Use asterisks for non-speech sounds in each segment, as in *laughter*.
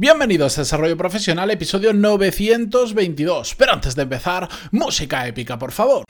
Bienvenidos a Desarrollo Profesional, episodio 922. Pero antes de empezar, música épica, por favor.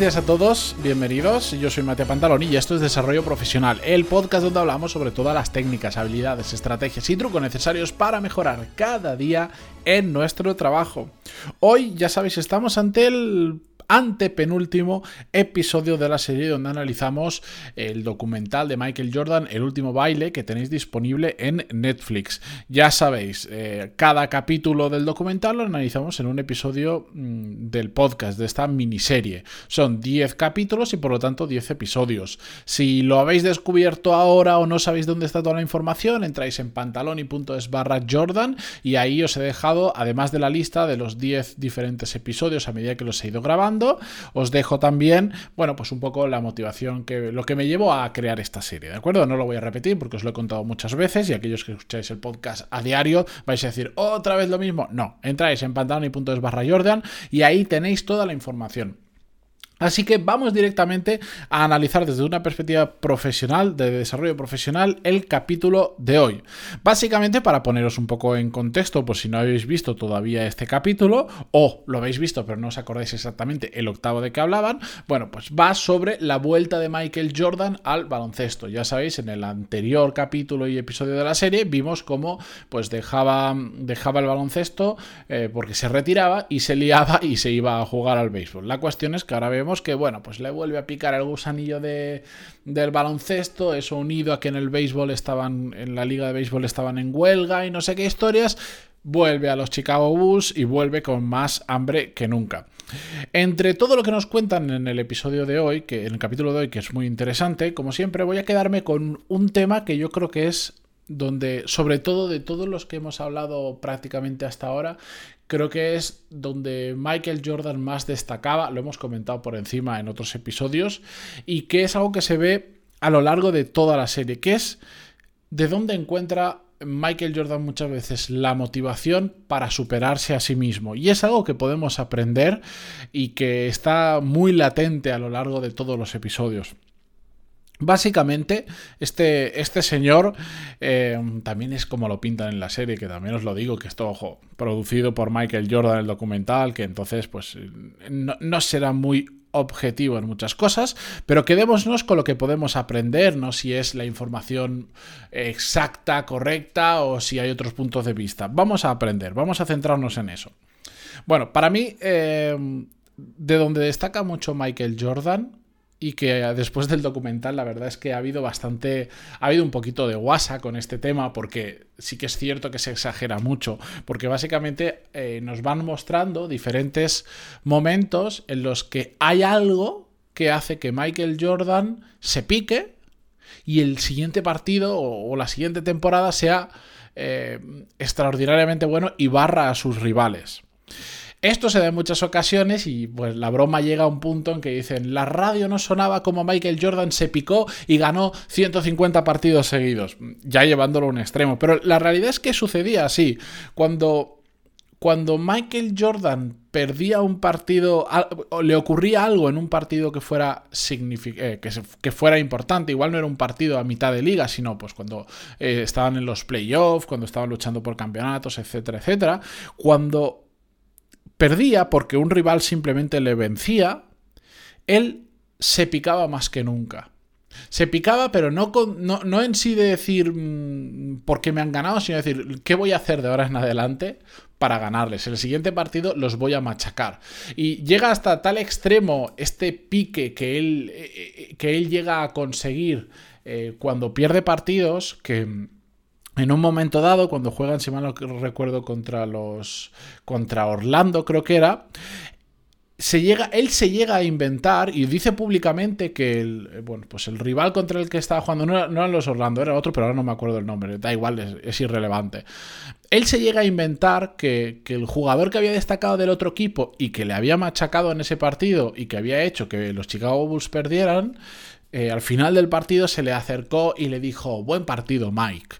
Gracias a todos, bienvenidos. Yo soy Matías Pantaloni y esto es Desarrollo Profesional, el podcast donde hablamos sobre todas las técnicas, habilidades, estrategias y trucos necesarios para mejorar cada día en nuestro trabajo. Hoy, ya sabéis, estamos ante el antepenúltimo episodio de la serie donde analizamos el documental de Michael Jordan, El último baile, que tenéis disponible en Netflix. Ya sabéis, eh, cada capítulo del documental lo analizamos en un episodio mm, del podcast, de esta miniserie. Son 10 capítulos y por lo tanto 10 episodios. Si lo habéis descubierto ahora o no sabéis dónde está toda la información, entráis en pantaloni.es barra Jordan y ahí os he dejado, además de la lista de los 10 diferentes episodios a medida que los he ido grabando, os dejo también, bueno, pues un poco la motivación que lo que me llevó a crear esta serie, ¿de acuerdo? No lo voy a repetir porque os lo he contado muchas veces y aquellos que escucháis el podcast a diario vais a decir otra vez lo mismo. No, entráis en pantaloni.es barra Jordan y ahí tenéis toda la información. Así que vamos directamente a analizar desde una perspectiva profesional, de desarrollo profesional, el capítulo de hoy. Básicamente para poneros un poco en contexto, por si no habéis visto todavía este capítulo, o lo habéis visto pero no os acordáis exactamente el octavo de que hablaban, bueno, pues va sobre la vuelta de Michael Jordan al baloncesto. Ya sabéis, en el anterior capítulo y episodio de la serie vimos cómo pues dejaba, dejaba el baloncesto eh, porque se retiraba y se liaba y se iba a jugar al béisbol. La cuestión es que ahora vemos que, bueno, pues le vuelve a picar el gusanillo de, del baloncesto, eso unido a que en el béisbol estaban, en la liga de béisbol estaban en huelga y no sé qué historias, vuelve a los Chicago Bulls y vuelve con más hambre que nunca. Entre todo lo que nos cuentan en el episodio de hoy, que en el capítulo de hoy, que es muy interesante, como siempre voy a quedarme con un tema que yo creo que es donde, sobre todo de todos los que hemos hablado prácticamente hasta ahora, creo que es donde Michael Jordan más destacaba, lo hemos comentado por encima en otros episodios, y que es algo que se ve a lo largo de toda la serie, que es de dónde encuentra Michael Jordan muchas veces la motivación para superarse a sí mismo. Y es algo que podemos aprender y que está muy latente a lo largo de todos los episodios. Básicamente, este, este señor eh, también es como lo pintan en la serie, que también os lo digo, que esto, ojo, producido por Michael Jordan el documental, que entonces pues no, será muy objetivo en muchas cosas, pero quedémonos con lo que podemos aprender, no si es la información exacta, correcta o si hay otros puntos de vista. Vamos a aprender, vamos a centrarnos en eso. Bueno, para mí, eh, de donde destaca mucho Michael Jordan, y que después del documental la verdad es que ha habido bastante, ha habido un poquito de guasa con este tema porque sí que es cierto que se exagera mucho, porque básicamente eh, nos van mostrando diferentes momentos en los que hay algo que hace que Michael Jordan se pique y el siguiente partido o, la siguiente temporada sea eh, extraordinariamente bueno y barra a sus rivales. Esto se da en muchas ocasiones y pues la broma llega a un punto en que dicen, la radio no sonaba como Michael Jordan se picó y ganó 150 partidos seguidos, ya llevándolo a un extremo. Pero la realidad es que sucedía así. Cuando cuando Michael Jordan perdía un partido, o le ocurría algo en un partido que fuera, eh, que, fuera importante, igual no era un partido a mitad de liga, sino pues cuando eh, estaban en los playoffs, cuando estaban luchando por campeonatos, etcétera, etcétera, cuando perdía porque un rival simplemente le vencía, él se picaba más que nunca. Se picaba, pero no, en sí de decir mm, por qué me han ganado, sino decir qué voy a hacer de ahora en adelante para ganarles. El siguiente partido los voy a machacar. Y llega hasta tal extremo este pique que él, eh, eh, que él llega a conseguir eh, cuando pierde partidos que en un momento dado, cuando juegan, si mal no recuerdo, contra los. contra Orlando, creo que era. Se llega, él se llega a inventar y dice públicamente que el, bueno, pues el rival contra el que estaba jugando no, no eran los Orlando, era otro, pero ahora no me acuerdo el nombre, da igual, es, irrelevante. Él se llega a inventar que, el jugador que había destacado del otro equipo y que le había machacado en ese partido y que había hecho que los Chicago Bulls perdieran, eh, al final del partido se le acercó y le dijo, buen partido, Mike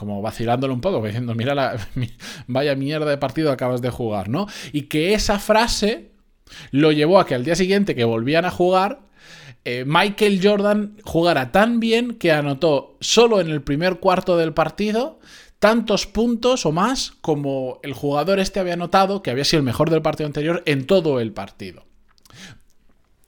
como vacilándolo un poco, diciendo, mira la *laughs* vaya mierda de partido acabas de jugar, ¿no? Y que esa frase lo llevó a que al día siguiente que volvían a jugar, eh, Michael Jordan jugara tan bien que anotó solo en el primer cuarto del partido tantos puntos o más como el jugador este había anotado, que había sido el mejor del partido anterior, en todo el partido.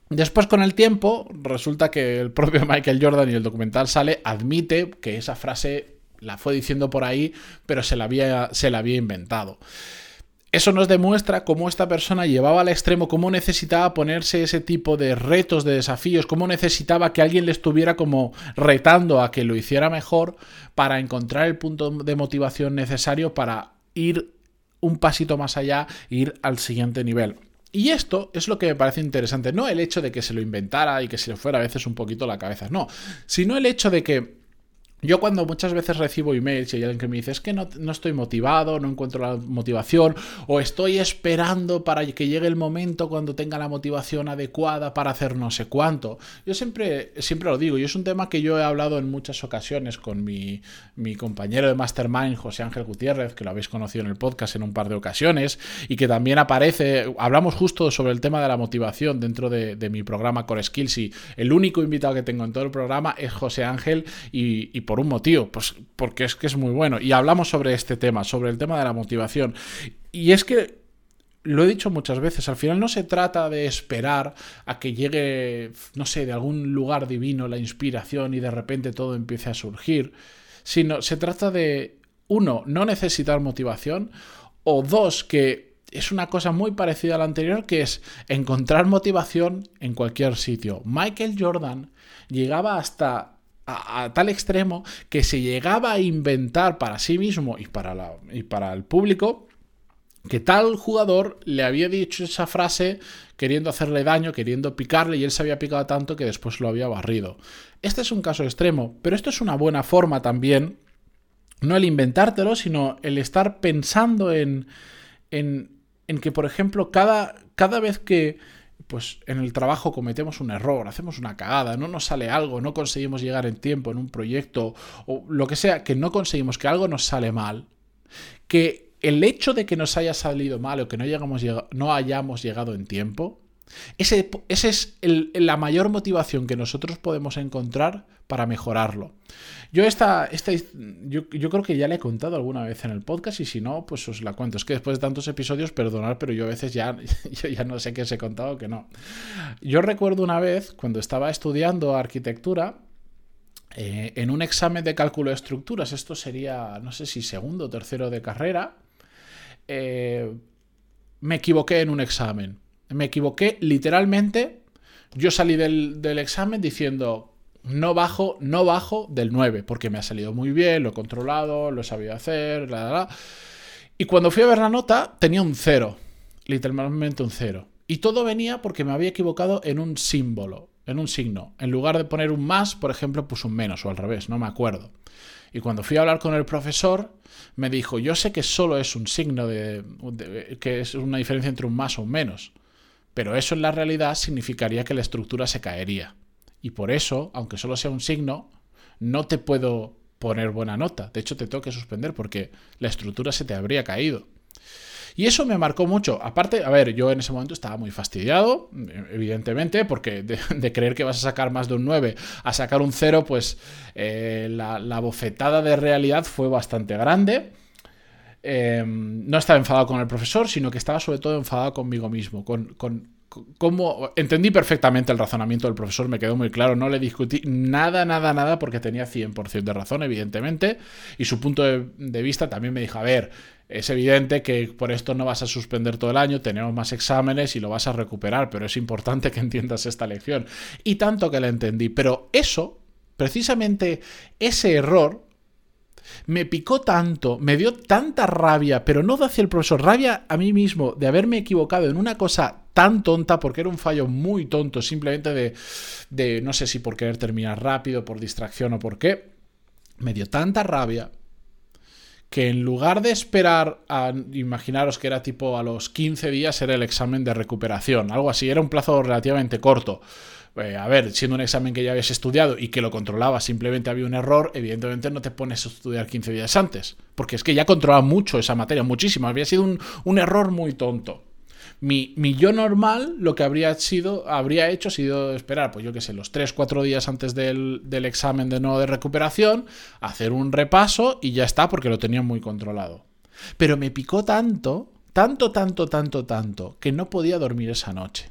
Después, con el tiempo, resulta que el propio *laughs* Michael Jordan y el documental sale, admite que esa frase la fue diciendo por ahí, pero se la había, se la había inventado. Eso nos demuestra cómo esta persona llevaba al extremo, cómo necesitaba ponerse ese tipo de retos, de desafíos, cómo necesitaba que alguien le estuviera como retando a que lo hiciera mejor para encontrar el punto de motivación necesario para ir un pasito más allá, ir al siguiente nivel. Y esto es lo que me parece interesante, no el hecho de que se lo inventara y que se le fuera a veces un poquito la cabeza, no, sino el hecho de que yo cuando muchas veces recibo emails y hay alguien que me dice es que no, estoy motivado, no encuentro la motivación o estoy esperando para que llegue el momento cuando tenga la motivación adecuada para hacer no sé cuánto. Yo siempre, siempre lo digo y es un tema que yo he hablado en muchas ocasiones con mi, compañero de Mastermind, José Ángel Gutiérrez, que lo habéis conocido en el podcast en un par de ocasiones y que también aparece, hablamos justo sobre el tema de la motivación dentro de, mi programa Core Skills y el único invitado que tengo en todo el programa es José Ángel y, y por un motivo, pues porque es que es muy bueno. Y hablamos sobre este tema, sobre el tema de la motivación. Y es que lo he dicho muchas veces, al final no se trata de esperar a que llegue, no sé, de algún lugar divino la inspiración y de repente todo empiece a surgir, sino se trata de, uno, no necesitar motivación, o dos, que es una cosa muy parecida a la anterior, que es encontrar motivación en cualquier sitio. Michael Jordan llegaba hasta a, tal extremo que se llegaba a inventar para sí mismo y para, la, y para el público que tal jugador le había dicho esa frase queriendo hacerle daño, queriendo picarle, y él se había picado tanto que después lo había barrido. Este es un caso extremo, pero esto es una buena forma también, no el inventártelo, sino el estar pensando en, en, en que, por ejemplo, cada, cada vez que pues en el trabajo cometemos un error, hacemos una cagada, no nos sale algo, no conseguimos llegar en tiempo en un proyecto o lo que sea, que no conseguimos, que algo nos sale mal, que el hecho de que nos haya salido mal o que no, llegamos, no hayamos llegado en tiempo, ese, es la mayor motivación que nosotros podemos encontrar para mejorarlo. Yo esta, esta yo, creo que ya le he contado alguna vez en el podcast y si no, pues os la cuento. Es que después de tantos episodios, perdonad, pero yo a veces ya, *laughs* yo ya no sé qué os he contado o qué no. Yo recuerdo una vez cuando estaba estudiando arquitectura, eh, en un examen de cálculo de estructuras, esto sería, no sé si segundo o tercero de carrera, eh, me equivoqué en un examen. Me equivoqué literalmente. Yo salí del, examen diciendo, no bajo, no bajo del 9, porque me ha salido muy bien, lo he controlado, lo he sabido hacer, Y cuando fui a ver la nota, tenía un 0, literalmente un 0. Y todo venía porque me había equivocado en un símbolo, en un signo. En lugar de poner un más, por ejemplo, puse un menos o al revés, no me acuerdo. Y cuando fui a hablar con el profesor, me dijo, yo sé que solo es un signo de, que es una diferencia entre un más o un menos, pero eso en la realidad significaría que la estructura se caería. Y por eso, aunque solo sea un signo, no te puedo poner buena nota. De hecho, te tengo que suspender porque la estructura se te habría caído. Y eso me marcó mucho. Aparte, a ver, yo en ese momento estaba muy fastidiado, evidentemente, porque de, creer que vas a sacar más de un 9 a sacar un 0, pues eh, la, bofetada de realidad fue bastante grande. Em, no estaba enfadado con el profesor, sino que estaba sobre todo enfadado conmigo mismo, con, cómo entendí perfectamente el razonamiento del profesor, me quedó muy claro, no le discutí nada, nada, nada, porque tenía 100% de razón, evidentemente, y su punto de, vista también me dijo, a ver, es evidente que por esto no vas a suspender todo el año, tenemos más exámenes y lo vas a recuperar, pero es importante que entiendas esta lección. Y tanto que la entendí, pero eso, precisamente ese error, me picó tanto, me dio tanta rabia, pero no hacia el profesor, rabia a mí mismo de haberme equivocado en una cosa tan tonta, porque era un fallo muy tonto, simplemente de, de no sé si por querer terminar rápido, por distracción o por qué, me dio tanta rabia que en lugar de esperar a, imaginaros que era tipo a los 15 días era el examen de recuperación, algo así, era un plazo relativamente corto. Eh, a ver, siendo un examen que ya habías estudiado y que lo controlabas, simplemente había un error, evidentemente no te pones a estudiar 15 días antes, porque es que ya controlaba mucho esa materia, muchísimo, había sido un, un error muy tonto. Mi, yo normal lo que habría sido, habría hecho sido esperar, pues yo qué sé, los 3-4 días antes del, del examen de nuevo de recuperación, hacer un repaso y ya está, porque lo tenía muy controlado. Pero me picó tanto, tanto, tanto, tanto, tanto, que no podía dormir esa noche.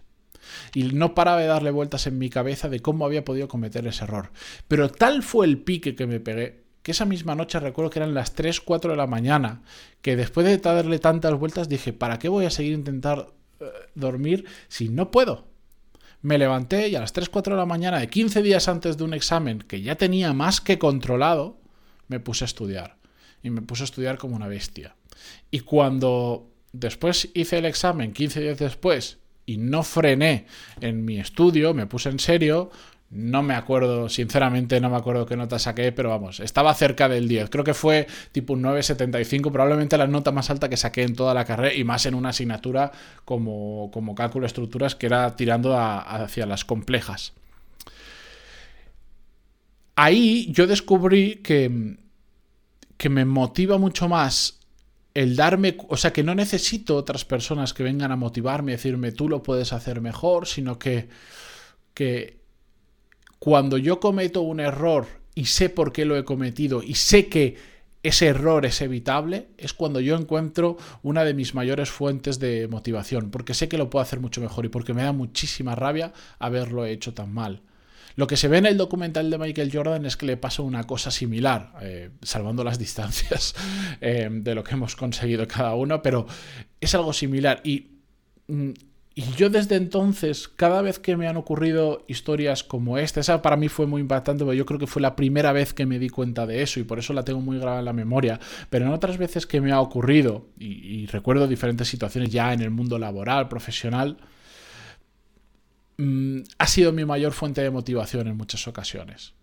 Y no paraba de darle vueltas en mi cabeza de cómo había podido cometer ese error. Pero tal fue el pique que me pegué que esa misma noche recuerdo que eran las 3, 4 de la mañana, que después de darle tantas vueltas dije, ¿para qué voy a seguir intentar dormir si no puedo. Me levanté y a las 3, 4 de la mañana de 15 días antes de un examen que ya tenía más que controlado, me puse a estudiar. Y me puse a estudiar como una bestia. Y cuando después hice el examen, 15 días después, y no frené en mi estudio, me puse en serio, no me acuerdo, sinceramente no me acuerdo qué nota saqué, pero vamos, estaba cerca del 10. Creo que fue tipo un 9,75, probablemente la nota más alta que saqué en toda la carrera y más en una asignatura como, como cálculo de estructuras que era tirando hacia las complejas. Ahí yo descubrí que, que me motiva mucho más el darme, o sea, que no necesito otras personas que vengan a motivarme decirme tú lo puedes hacer mejor, sino que, que cuando yo cometo un error y sé por qué lo he cometido y sé que ese error es evitable, es cuando yo encuentro una de mis mayores fuentes de motivación, porque sé que lo puedo hacer mucho mejor y porque me da muchísima rabia haberlo hecho tan mal. Lo que se ve en el documental de Michael Jordan es que le pasa una cosa similar, eh, salvando las *laughs* distancias eh, de lo que hemos conseguido cada uno, pero es algo similar y mm, y yo desde entonces, cada vez que me han ocurrido historias como esta, esa para mí fue muy impactante, porque yo creo que fue la primera vez que me di cuenta de eso y por eso la tengo muy grabada en la memoria, pero en otras veces que me ha ocurrido, y, recuerdo diferentes situaciones ya en el mundo laboral, profesional, mm, ha sido mi mayor fuente de motivación en muchas ocasiones.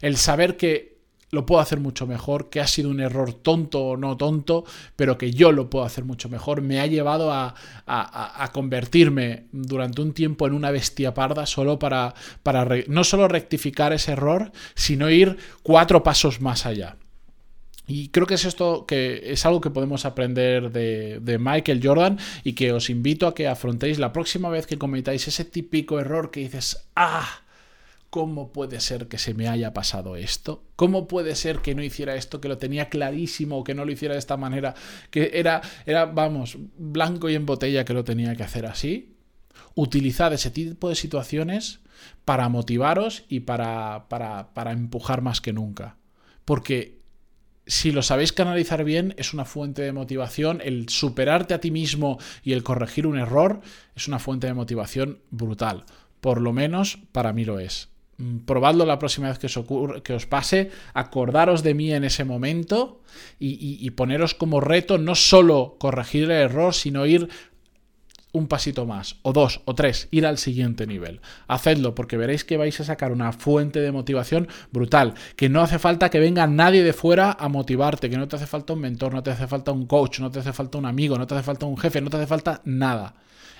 El saber que lo puedo hacer mucho mejor, que ha sido un error tonto o no tonto, pero que yo lo puedo hacer mucho mejor, me ha llevado a, convertirme durante un tiempo en una bestia parda solo para, para no solo rectificar ese error, sino ir cuatro pasos más allá. Y creo que es esto que es algo que podemos aprender de, de, Michael Jordan y que os invito a que afrontéis la próxima vez que cometáis ese típico error que dices, ah, ¿Cómo puede ser que se me haya pasado esto? ¿Cómo puede ser que no hiciera esto, que lo tenía clarísimo, que no lo hiciera de esta manera, que era, era, vamos, blanco y en botella que lo tenía que hacer así? Utilizad ese tipo de situaciones para motivaros y para, para, para empujar más que nunca. Porque si lo sabéis canalizar bien, es una fuente de motivación. El superarte a ti mismo y el corregir un error es una fuente de motivación brutal. Por lo menos para mí lo es. Mm, probadlo la próxima vez que os, que os pase, acordaros de mí en ese momento y, poneros como reto no solo corregir el error, sino ir un pasito más, o dos, o tres, ir al siguiente nivel. Hacedlo porque veréis que vais a sacar una fuente de motivación brutal, que no hace falta que venga nadie de fuera a motivarte, que no te hace falta un mentor, no te hace falta un coach, no te hace falta un amigo, no te hace falta un jefe, no te hace falta nada.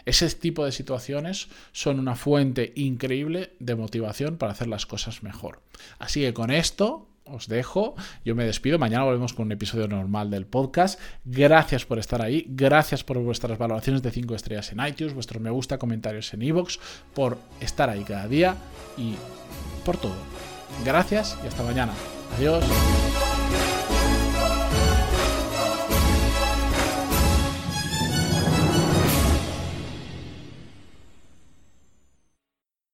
Ese tipo de situaciones son una fuente increíble de motivación para hacer las cosas mejor. Así que con esto os dejo. Yo me despido. Mañana volvemos con un episodio normal del podcast. Gracias por estar ahí. Gracias por vuestras valoraciones de 5 estrellas en iTunes, vuestros me gusta, comentarios en iVoox, por estar ahí cada día y por todo. Gracias y hasta mañana. Adiós.